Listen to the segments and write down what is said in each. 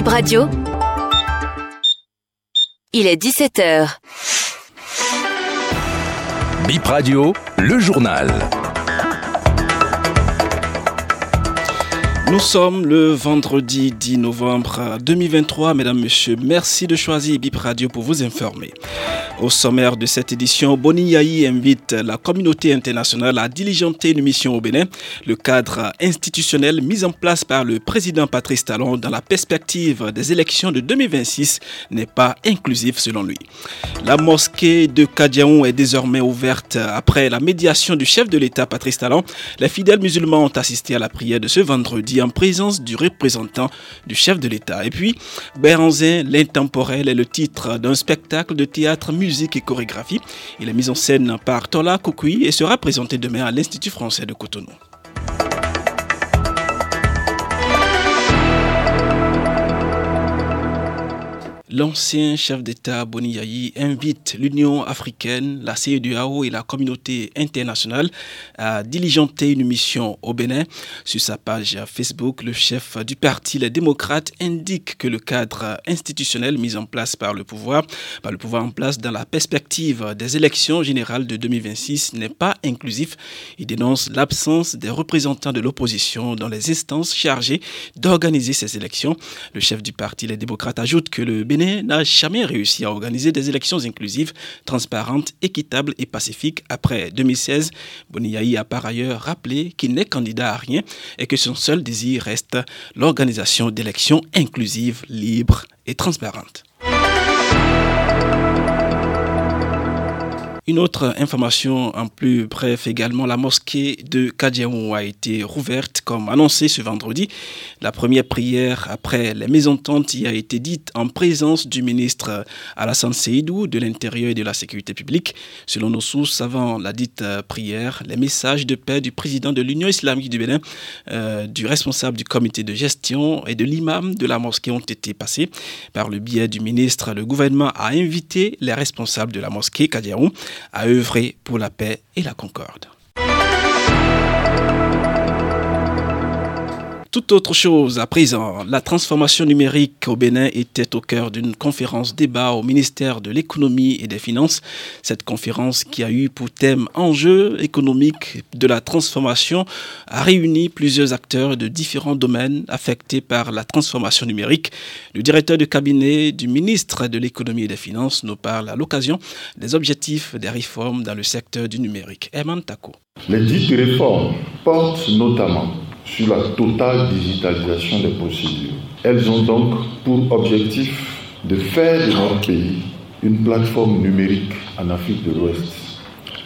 Bip Radio. Il est 17h. Bip Radio, le journal. Nous sommes le vendredi 10 novembre 2023. Mesdames, Messieurs, merci de choisir Bip Radio pour vous informer. Au sommaire de cette édition, Boni Yahi invite la communauté internationale à diligenter une mission au Bénin. Le cadre institutionnel mis en place par le président Patrice Talon dans la perspective des élections de 2026 n'est pas inclusif selon lui. La mosquée de Kadiaou est désormais ouverte après la médiation du chef de l'État Patrice Talon. Les fidèles musulmans ont assisté à la prière de ce vendredi en présence du représentant du chef de l'État. Et puis, Béranzin, l'intemporel est le titre d'un spectacle de théâtre musical musique et chorégraphie. Il est mis en scène par Tola Koukoui et sera présenté demain à l'Institut français de Cotonou. L'ancien chef d'État Boni Yayi invite l'Union africaine, la CEDEAO et la communauté internationale à diligenter une mission au Bénin. Sur sa page Facebook, le chef du parti Les démocrates indique que le cadre institutionnel mis en place par le pouvoir, par le pouvoir en place dans la perspective des élections générales de 2026 n'est pas inclusif. Il dénonce l'absence des représentants de l'opposition dans les instances chargées d'organiser ces élections. Le chef du parti Les démocrates ajoute que le Bénin n'a jamais réussi à organiser des élections inclusives, transparentes, équitables et pacifiques après 2016. Boniaï a par ailleurs rappelé qu'il n'est candidat à rien et que son seul désir reste l'organisation d'élections inclusives, libres et transparentes. Une autre information en plus bref également, la mosquée de Kadiaou a été rouverte comme annoncé ce vendredi. La première prière après les mésententes y a été dite en présence du ministre Alassane Seydou de l'Intérieur et de la Sécurité publique. Selon nos sources, avant la dite prière, les messages de paix du président de l'Union islamique du Bénin, euh, du responsable du comité de gestion et de l'imam de la mosquée ont été passés. Par le biais du ministre, le gouvernement a invité les responsables de la mosquée Kadiaou à œuvrer pour la paix et la concorde. Tout autre chose à présent, la transformation numérique au Bénin était au cœur d'une conférence débat au ministère de l'économie et des finances. Cette conférence qui a eu pour thème enjeux économiques de la transformation a réuni plusieurs acteurs de différents domaines affectés par la transformation numérique. Le directeur de cabinet du ministre de l'économie et des finances nous parle à l'occasion des objectifs des réformes dans le secteur du numérique. Eman Tako. Les dites réformes portent notamment sur la totale digitalisation des procédures. Elles ont donc pour objectif de faire de notre pays une plateforme numérique en Afrique de l'Ouest.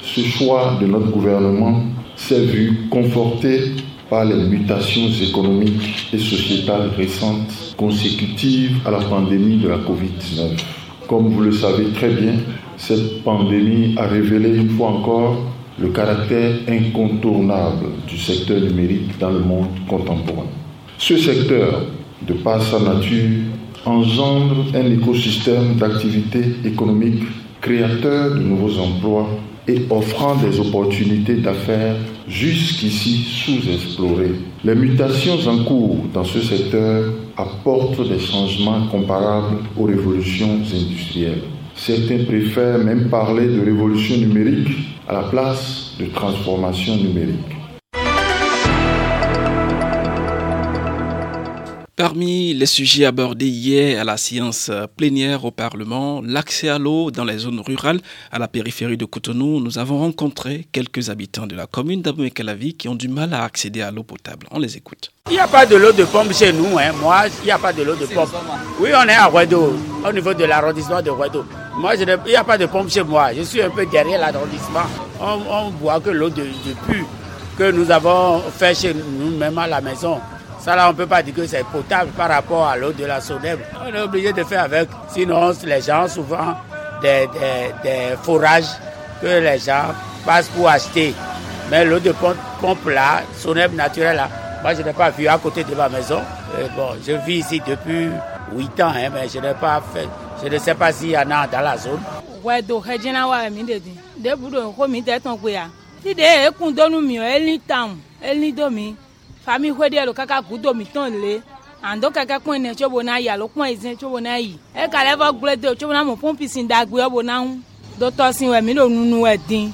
Ce choix de notre gouvernement s'est vu conforté par les mutations économiques et sociétales récentes consécutives à la pandémie de la COVID-19. Comme vous le savez très bien, cette pandémie a révélé une fois encore le caractère incontournable du secteur numérique dans le monde contemporain. Ce secteur, de par sa nature, engendre un écosystème d'activités économiques créateur de nouveaux emplois et offrant des opportunités d'affaires jusqu'ici sous-explorées. Les mutations en cours dans ce secteur apportent des changements comparables aux révolutions industrielles. Certains préfèrent même parler de révolution numérique à la place de transformation numérique. Parmi les sujets abordés hier à la séance plénière au Parlement, l'accès à l'eau dans les zones rurales à la périphérie de Cotonou, nous avons rencontré quelques habitants de la commune d'Abouekalavi qui ont du mal à accéder à l'eau potable. On les écoute. Il n'y a pas de l'eau de pompe chez nous. Hein. Moi, il n'y a pas de l'eau de pompe. Oui, on est à Rouedo, au niveau de l'arrondissement de Rouedo. Moi, il n'y a pas de pompe chez moi. Je suis un peu derrière l'arrondissement. On, ne boit que l'eau de, de que nous avons fait chez nous-mêmes à la maison. Ça là, on ne peut pas dire que c'est potable par rapport à l'eau de la Sodèbre. On est obligé de faire avec. Sinon, les gens, souvent, des, des, forages que les gens passent pour acheter. Mais l'eau de pompe, là, Sonèbre naturelle là, moi je n'ai pas vu à côté de ma maison. bon, je vis ici depuis 8 ans, hein, mais je n'ai pas fait. Je ne sais pas s'il y en a dans la zone. Ouais, donc, je n'ai pas mis de dîner. De boulot, comme il est en quoi. Si des écouts donnent mieux, elle n'y tam, elle n'y dormi. Famille, quoi dire, le caca, coup dormi, ton lait. ando kaka kún ẹni tso bo na yi alo kún ẹzẹ tso bo na yi ẹ kàlẹ́ fọ gblẹ́ do tso bo na mọ̀ pọ́ǹpì si dàgbé ọ bo na ń dọ́tọ́ si wẹ̀ mí ló nunu wẹ̀ dín.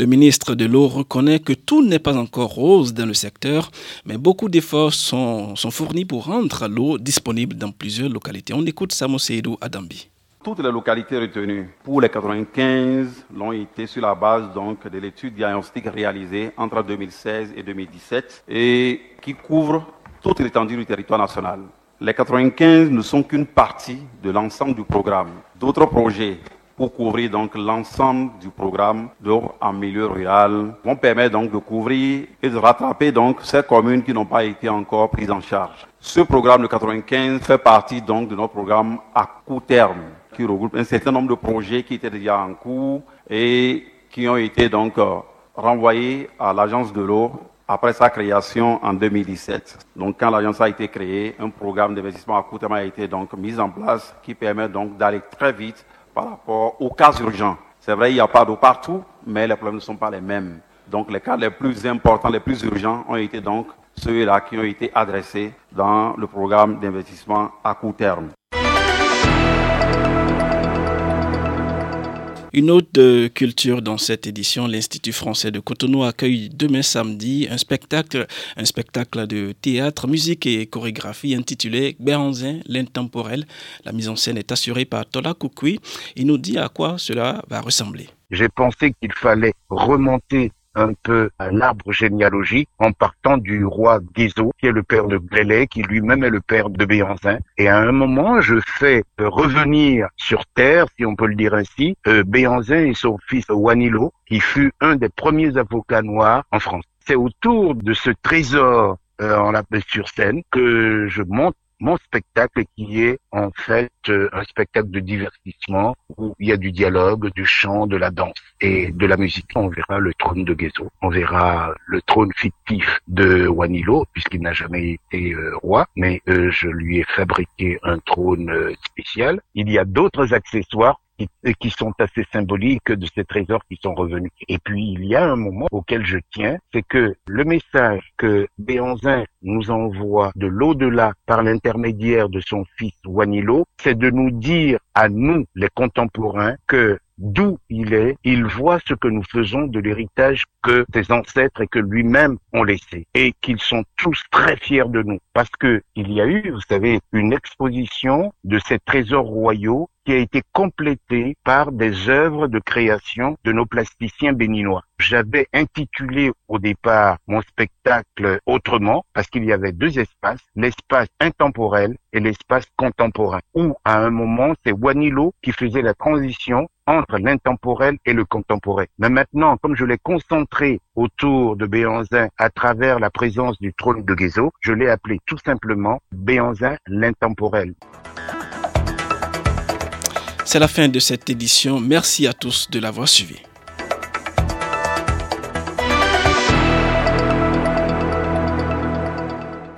Le ministre de l'eau reconnaît que tout n'est pas encore rose dans le secteur, mais beaucoup d'efforts sont, fournis pour rendre l'eau disponible dans plusieurs localités. On écoute Samo Seydou Adambi. Toutes les localités retenues pour les 95 l'ont été sur la base donc de l'étude diagnostique réalisée entre 2016 et 2017 et qui couvre toute l'étendue du territoire national. Les 95 ne sont qu'une partie de l'ensemble du programme. D'autres projets pour couvrir donc l'ensemble du programme d'eau en milieu rural vont permettre donc de couvrir et de rattraper donc ces communes qui n'ont pas été encore prises en charge. Ce programme de 95 fait partie donc de notre programme à court terme qui regroupe un certain nombre de projets qui étaient déjà en cours et qui ont été donc euh, renvoyés à l'agence de l'eau après sa création en 2017. Donc, quand l'agence a été créée, un programme d'investissement à court terme a été donc mis en place qui permet donc d'aller très vite par rapport aux cas urgents. C'est vrai, il n'y a pas d'eau partout, mais les problèmes ne sont pas les mêmes. Donc, les cas les plus importants, les plus urgents ont été donc ceux-là qui ont été adressés dans le programme d'investissement à court terme. Une autre culture dans cette édition, l'Institut français de Cotonou accueille demain samedi un spectacle, un spectacle de théâtre, musique et chorégraphie intitulé Béanzin, l'intemporel. La mise en scène est assurée par Tola Koukoui. Il nous dit à quoi cela va ressembler. J'ai pensé qu'il fallait remonter un peu un arbre généalogique en partant du roi Guézo, qui est le père de Blélé, qui lui-même est le père de Béanzin. Et à un moment, je fais revenir sur terre, si on peut le dire ainsi, euh, Béanzin et son fils Wanilo, qui fut un des premiers avocats noirs en France. C'est autour de ce trésor euh, en la sur scène que je monte mon spectacle qui est en fait euh, un spectacle de divertissement où il y a du dialogue, du chant, de la danse et de la musique. On verra le trône de Guézo, on verra le trône fictif de Wanilo puisqu'il n'a jamais été euh, roi, mais euh, je lui ai fabriqué un trône spécial. Il y a d'autres accessoires qui, qui sont assez symboliques de ces trésors qui sont revenus. Et puis, il y a un moment auquel je tiens, c'est que le message que Béanzin nous envoie de l'au-delà par l'intermédiaire de son fils Wanilo, c'est de nous dire à nous, les contemporains, que d'où il est, il voit ce que nous faisons de l'héritage que ses ancêtres et que lui-même ont laissé et qu'ils sont tous très fiers de nous parce que il y a eu, vous savez, une exposition de ces trésors royaux qui a été complétée par des œuvres de création de nos plasticiens béninois. J'avais intitulé au départ mon spectacle autrement parce qu'il y avait deux espaces, l'espace intemporel et l'espace contemporain, où à un moment c'est Wanilo qui faisait la transition entre l'intemporel et le contemporain. Mais maintenant, comme je l'ai concentré autour de Béanzin à travers la présence du trône de Guézo, je l'ai appelé tout simplement Béanzin l'intemporel. C'est la fin de cette édition. Merci à tous de l'avoir suivi.